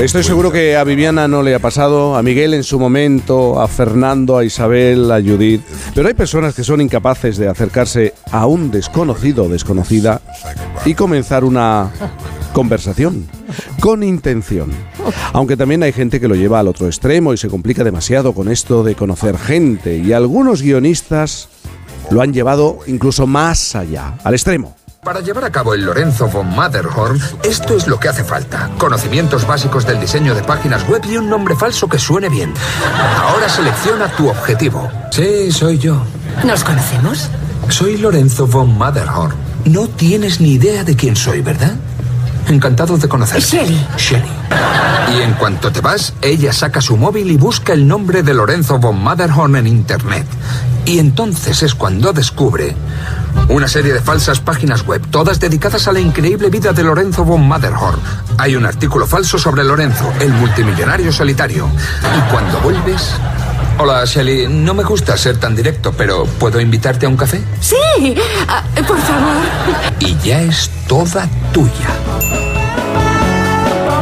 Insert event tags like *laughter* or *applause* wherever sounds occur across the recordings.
Estoy seguro que a Viviana no le ha pasado, a Miguel en su momento, a Fernando, a Isabel, a Judith. Pero hay personas que son incapaces de acercarse a un desconocido o desconocida y comenzar una conversación con intención. Aunque también hay gente que lo lleva al otro extremo y se complica demasiado con esto de conocer gente. Y algunos guionistas lo han llevado incluso más allá, al extremo. Para llevar a cabo el Lorenzo von Matterhorn, esto es lo que hace falta. Conocimientos básicos del diseño de páginas web y un nombre falso que suene bien. Ahora selecciona tu objetivo. Sí, soy yo. ¿Nos conocemos? Soy Lorenzo von Matterhorn. No tienes ni idea de quién soy, ¿verdad? Encantado de conocerte. Shelly. Shelly. Y en cuanto te vas, ella saca su móvil y busca el nombre de Lorenzo von Matterhorn en Internet. Y entonces es cuando descubre una serie de falsas páginas web, todas dedicadas a la increíble vida de Lorenzo von Matterhorn. Hay un artículo falso sobre Lorenzo, el multimillonario solitario. Y cuando vuelves... Hola, Shelly. No me gusta ser tan directo, pero ¿puedo invitarte a un café? Sí, ah, por favor. Y ya es toda tuya.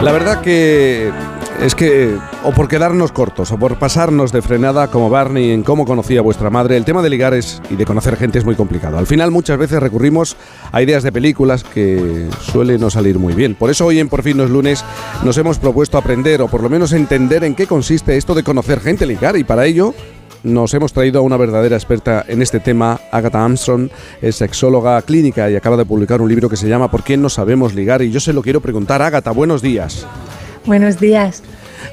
La verdad que es que, o por quedarnos cortos, o por pasarnos de frenada como Barney en cómo conocía a vuestra madre, el tema de ligar es, y de conocer gente es muy complicado. Al final muchas veces recurrimos a ideas de películas que suelen no salir muy bien. Por eso hoy en Por fin no es lunes nos hemos propuesto aprender, o por lo menos entender en qué consiste esto de conocer gente ligar, y para ello nos hemos traído a una verdadera experta en este tema, Agatha Armstrong, es sexóloga clínica y acaba de publicar un libro que se llama ¿Por qué no sabemos ligar? Y yo se lo quiero preguntar, Agatha, buenos días. Buenos días.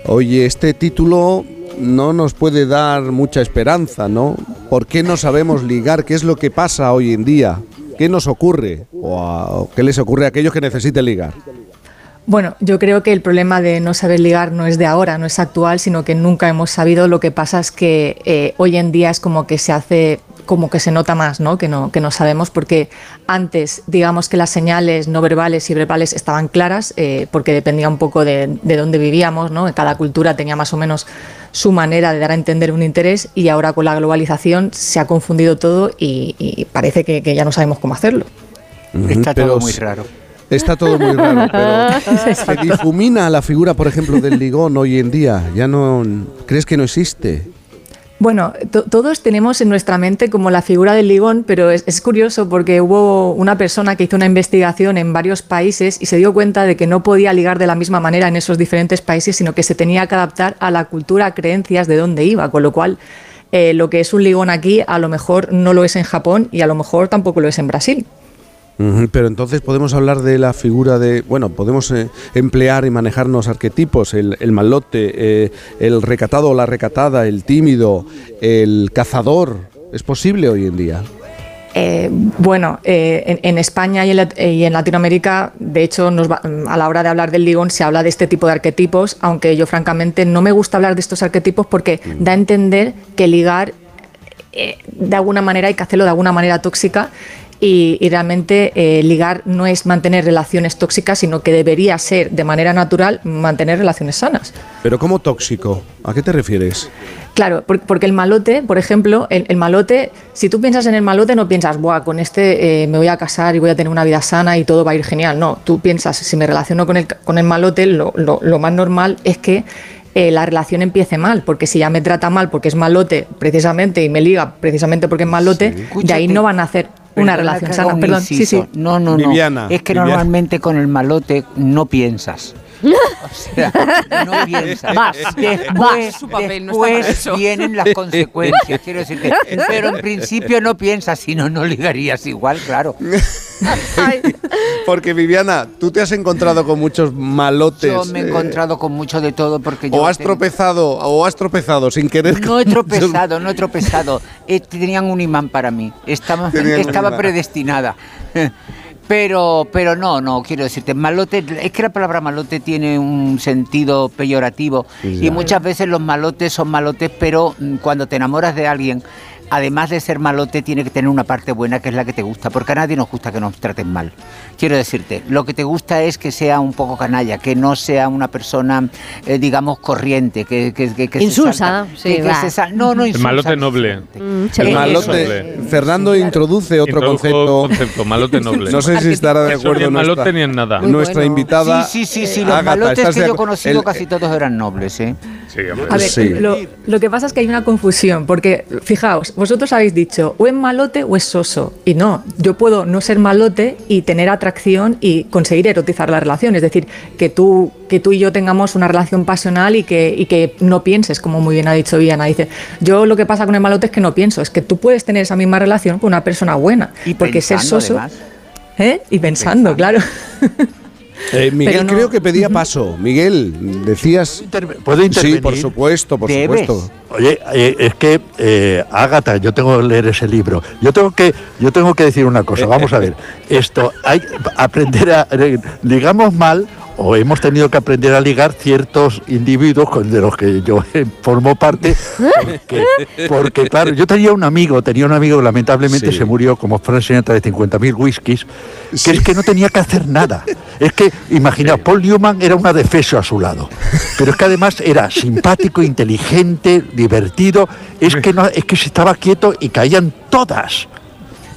Oye, este título no nos puede dar mucha esperanza, ¿no? ¿Por qué no sabemos ligar? ¿Qué es lo que pasa hoy en día? ¿Qué nos ocurre? ¿O, qué les ocurre a aquellos que necesiten ligar? Bueno, yo creo que el problema de no saber ligar no es de ahora, no es actual, sino que nunca hemos sabido. Lo que pasa es que eh, hoy en día es como que se hace, como que se nota más, ¿no? Que no, que no sabemos, porque antes, digamos que las señales no verbales y verbales estaban claras, eh, porque dependía un poco de, de dónde vivíamos, ¿no? Cada cultura tenía más o menos su manera de dar a entender un interés y ahora con la globalización se ha confundido todo y, y parece que, que ya no sabemos cómo hacerlo. Está Pero todo muy raro. Está todo muy raro, pero *laughs* se difumina la figura, por ejemplo, del ligón hoy en día. Ya no crees que no existe. Bueno, to- todos tenemos en nuestra mente como la figura del ligón, pero es, curioso porque hubo una persona que hizo una investigación en varios países y se dio cuenta de que no podía ligar de la misma manera en esos diferentes países, sino que se tenía que adaptar a la cultura, a creencias de dónde iba, con lo cual eh, lo que es un ligón aquí a lo mejor no lo es en Japón y a lo mejor tampoco lo es en Brasil. Pero entonces podemos hablar de la figura de, bueno, podemos eh, emplear y manejarnos arquetipos, el, el malote, eh, el recatado o la recatada, el tímido, el cazador. ¿Es posible hoy en día? Eh, bueno, eh, en, en España y en, y en Latinoamérica, de hecho, nos va- a la hora de hablar del ligón se habla de este tipo de arquetipos, aunque yo francamente no me gusta hablar de estos arquetipos porque da a entender que ligar eh, de alguna manera hay que hacerlo de alguna manera tóxica y, y realmente eh, ligar no es mantener relaciones tóxicas, sino que debería ser de manera natural mantener relaciones sanas. Pero como tóxico, ¿a qué te refieres? Claro, por- porque el malote, por ejemplo, el, el malote, si tú piensas en el malote, no piensas, Buah, con este eh, me voy a casar y voy a tener una vida sana y todo va a ir genial. No, tú piensas, si me relaciono con el, con el malote, lo, lo- lo más normal es que eh, la relación empiece mal, porque si ya me trata mal porque es malote precisamente y me liga precisamente porque es malote, de ahí no van a hacer una relación sana. Perdón, sí, sí. No, no, no. Viviana, es que Viviana. normalmente con el malote no piensas. *laughs* O sea, no piensas. Vas, después. Su papel no después eso. vienen las consecuencias, quiero decirte. *laughs* Pero en principio no piensas, si no, no ligarías igual, claro. Porque Viviana, tú te has encontrado con muchos malotes. Yo me he eh, encontrado con mucho de todo porque yo o has tengo- tropezado, o has tropezado sin querer. No he tropezado, no he tropezado. Eh, tenían un imán para mí. Estaba, estaba predestinada. Pero, pero no, no, quiero decirte, malote, es que la palabra malote tiene un sentido peyorativo. Y muchas veces los malotes son malotes, pero mm, cuando te enamoras de alguien, además de ser malote, tiene que tener una parte buena que es la que te gusta, porque a nadie nos gusta que nos traten mal. Quiero decirte, lo que te gusta es que sea un poco canalla, que no sea una persona, eh, digamos, corriente, que, que, que- que se Insulsa, salta- sí, que- que va. se sal- no, no El insulsa. malote noble. Mm. El malote. es. Fernando introduce otro Introdujo concepto. concepto, malote *laughs* noble. No sé si estará de ni acuerdo en malote nuestra, ni en nada. Nuestra bueno. invitada. Sí, sí, sí, sí, los malotes ¿estás que yo he conocido el- casi todos eran nobles, ¿eh? Sí. A ver, Sí. lo, lo que pasa es que hay una confusión, porque fijaos, vosotros habéis dicho o es malote o es soso. Y no, yo puedo no ser malote y tener atracción y conseguir erotizar la relación. Es decir, que tú, que tú y yo tengamos una relación pasional y que, y que no pienses, como muy bien ha dicho Viana. Dice, yo lo que pasa con el malote es que no pienso, es que tú puedes tener esa misma relación con una persona buena. Y porque ser soso. ¿eh? Y pensando, claro. *laughs* Eh, Miguel no- creo que pedía paso. Miguel, decías. ¿Puedo intervenir? Sí, por supuesto, por Debes. supuesto. Oye, eh, es que eh, Ágata, yo tengo que leer ese libro. Yo tengo que, yo tengo que decir una cosa. Vamos a ver. Esto, hay aprender a eh, ligamos mal o hemos tenido que aprender a ligar ciertos individuos con de los que yo *laughs* formo parte, porque, porque, claro, yo tenía un amigo, tenía un amigo que lamentablemente Sí. se murió como Frank Sinatra de 50.000 whiskies, que Sí. es que no tenía que hacer nada. Es que, imaginaos, Paul Newman era una defeso a su lado, pero es que además era simpático, inteligente, divertido, es que, no, es que se estaba quieto y caían todas.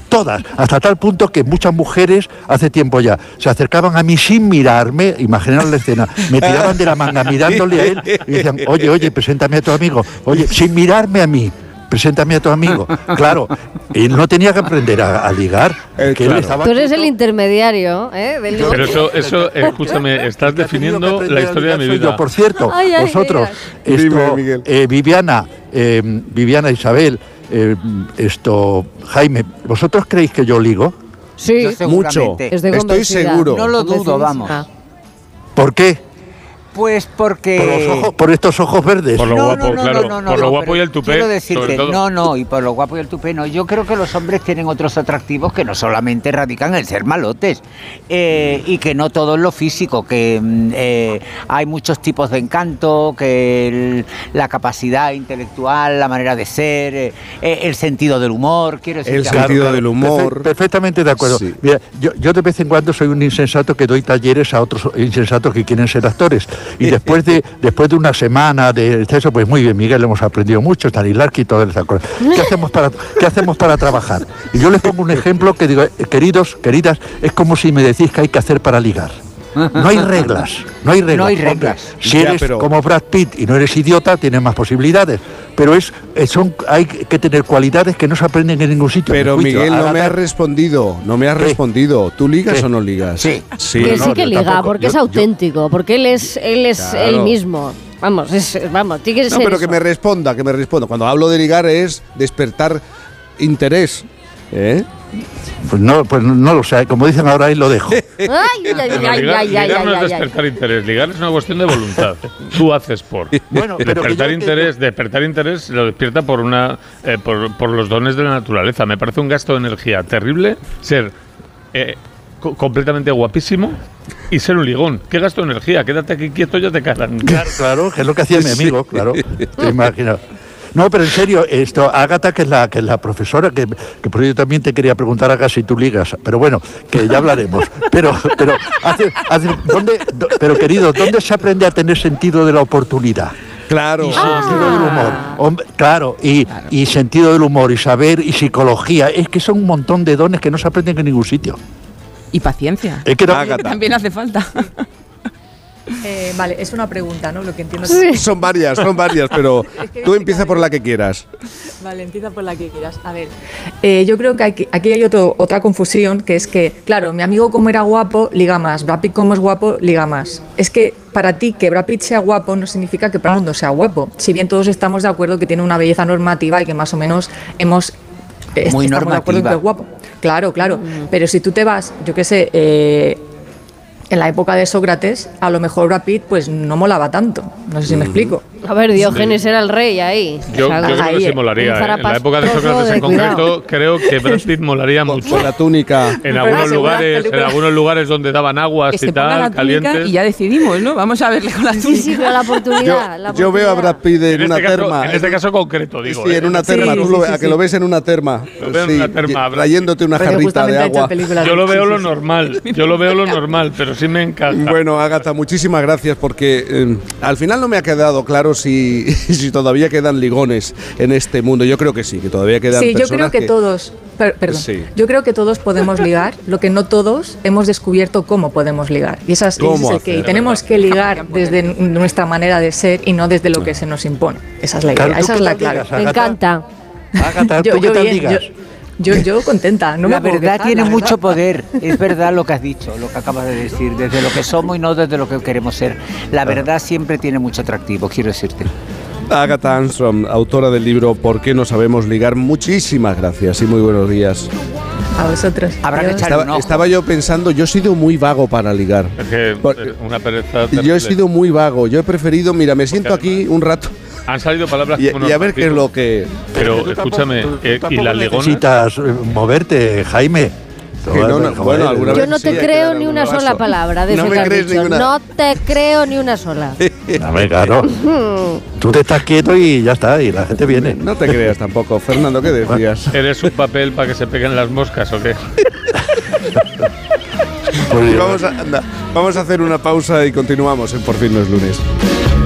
Todas, hasta tal punto que muchas mujeres hace tiempo ya se acercaban a mí sin mirarme, imaginaos la escena, me tiraban de la manga mirándole a él y decían, oye, oye, preséntame a tu amigo, oye, sin mirarme a mí, preséntame a tu amigo. Claro, él no tenía que aprender a, a ligar, Eh, que él claro. estaba Tú eres el intermediario, ¿eh? Del Pero eso, eso, escúchame, estás definiendo la historia de mi vida. yo. Por cierto, Ay, ay, vosotros, esto, eh, Viviana, eh, Viviana Isabel, eh, esto, Jaime, ¿vosotros creéis que yo ligo? Sí, Yo Mucho. seguramente. es de Estoy seguro. No lo dudo, vamos. ¿Por qué? Pues porque... Por, los ojos- por estos ojos verdes. Por lo guapo, claro. por lo guapo y el tupé, Quiero decirte, no, no, y por lo guapo y el tupé no. Yo creo que los hombres tienen otros atractivos que no solamente radican en ser malotes eh, y que no todo es lo físico, que mm, eh, hay muchos tipos de encanto, que el- la capacidad intelectual, la manera de ser, eh, el sentido del humor, quiero decir. El sentido del humor. Perfe- Perfectamente de acuerdo. Sí. Mira, yo, yo de vez en cuando soy un insensato que doy talleres a otros insensatos que quieren ser actores. Y *laughs* después de, después de una semana de eso, pues muy bien, Miguel, hemos aprendido mucho, Stanislavski y todas esas cosas. ¿Qué hacemos para, qué hacemos para trabajar? Y yo les pongo un ejemplo que digo, eh, queridos, queridas, es como si me decís que hay que hacer para ligar. No hay reglas, no hay reglas. No hay Hombre, reglas. si Ya, eres pero- como Brad Pitt y no eres idiota, tienes más posibilidades. Pero es, eh, son, hay que tener cualidades que no se aprenden en ningún sitio. Pero. Miguel, no me has respondido. No me has ¿Qué? respondido. ¿Tú ligas ¿Qué? o no ligas? Sí. Sí. que no, sí que liga, tampoco. porque es yo- auténtico, porque él es, él es Claro. él mismo. Vamos, es, vamos, tiene que No, ser pero que me responda, que me responda. Cuando hablo de ligar es despertar interés. ¿Eh? Pues no, pues no lo sé, como dicen ahora ahí lo dejo. Ay, *laughs* ay, ay, Bueno, ay, ligar, ay, ay, ligar no es despertar interés, ligar es una cuestión de voluntad. Tú haces por. *laughs* Bueno, pero despertar yo- interés, despertar interés lo despierta por una eh, por, por los dones de la naturaleza. Me parece un gasto de energía terrible ser eh, co- completamente guapísimo y ser un ligón. ¿Qué gasto de energía? Quédate aquí quieto, ya te calan. Claro, *laughs* claro, que es lo que hacía mi amigo, claro. Te imaginas. No, pero en serio, esto, Ágata, que es la, que es la profesora, que, que por ello también te quería preguntar, Ágata, si tú ligas. Pero bueno, que ya hablaremos. *laughs* Pero, pero, hace- hace- ¿dónde, do- pero querido, ¿dónde se aprende a tener sentido de la oportunidad? Claro. Y sentido del humor. Hombre, claro, y, y sentido del humor, y saber, y psicología. Es que son un montón de dones que no se aprenden en ningún sitio. Y paciencia. Es que. *laughs* También hace falta. Eh, vale, es una pregunta, ¿no? Lo que entiendo Sí. Son varias, son varias, pero *laughs* tú empieza por la que quieras. Vale, empieza por la que quieras. A ver, eh, yo creo que aquí, aquí hay otro- otra confusión, que es que, claro, mi amigo como era guapo, liga más. Brad Pitt como es guapo, liga más. Es que para ti que Brad Pitt sea guapo no significa que para el mundo sea guapo. Si bien todos estamos de acuerdo que tiene una belleza normativa y que más o menos hemos... eh, Muy estamos de acuerdo en que normativa. es guapo. Claro, claro. Pero si tú te vas, yo qué sé... eh, en la época de Sócrates, a lo mejor Brad Pitt pues no molaba tanto. No sé si me explico. A ver, Diógenes era el rey ahí. Yo, O sea, yo creo que sí molaría. un ¿eh? En la época de Sócrates en concreto, creo que Brad Pitt *laughs* molaría mucho. Con la túnica. En algunos lugares, en algunos lugares donde daban aguas Que y se ponga la tal, túnica calientes. y ya decidimos, ¿no? Vamos a verle con la túnica. Sí, sí, pero la Yo, oportunidad. la yo veo a Brad. Pitt en, En una este, caso, terma. en este caso concreto, digo. sí, ¿eh? en una terma. Sí, tú sí, lo- sí, a que lo ves en una terma. Lo veo en una terma, trayéndote una jarrita de agua. Yo lo veo lo normal, *laughs* yo lo veo lo normal, pero sí me encanta. Bueno, Agatha, muchísimas gracias porque eh, al final no me ha quedado claro si, *laughs* si todavía quedan ligones en este mundo. Yo creo que sí, que todavía quedan Sí, yo creo que, todos, per- perdón, Sí. yo creo que todos podemos ligar, lo que no todos hemos descubierto cómo podemos ligar. Y, esas, ¿Cómo es el que, y tenemos que ligar desde nuestra manera de ser y no desde lo que se nos impone. Esa es la idea, Claro, ¿tú esa es qué la clave. ligas, Me encanta. Agatha, Yo, ¿tú qué yo tal bien, digas? yo, yo, yo contenta, no la me verdad quejar, tiene la mucho verdad. poder, es verdad lo que has dicho, lo que acabas de decir, desde lo que somos y no desde lo que queremos ser. La verdad siempre tiene mucho atractivo, quiero decirte. Agatha Armstrong, autora del libro ¿Por qué no sabemos ligar? Muchísimas gracias y muy buenos días. A vosotros. Habrá que un Estaba, ojo. estaba yo pensando, yo he sido muy vago para ligar. Es que Por- eh, una pereza Yo he sido muy vago, yo he preferido, mira, me siento aquí un rato Han salido palabras y, como y a ver qué es lo que... Pero Tú escúchame, tú- tú eh, y tampoco la ligona. Necesitas moverte, Jaime. No, no, bueno, alguna Yo vez no sí, te que creo ni una sola paso. palabra de No eso me que has crees dicho. ninguna. No te creo ni una sola. *laughs* A ver, claro. *laughs* Tú te estás quieto y ya está, y la gente viene. No te creas tampoco. Fernando, ¿qué decías? ¿Eres un papel para que se peguen las moscas o qué? Pues, Vamos a, anda, vamos a hacer una pausa y continuamos en Por fin no es lunes.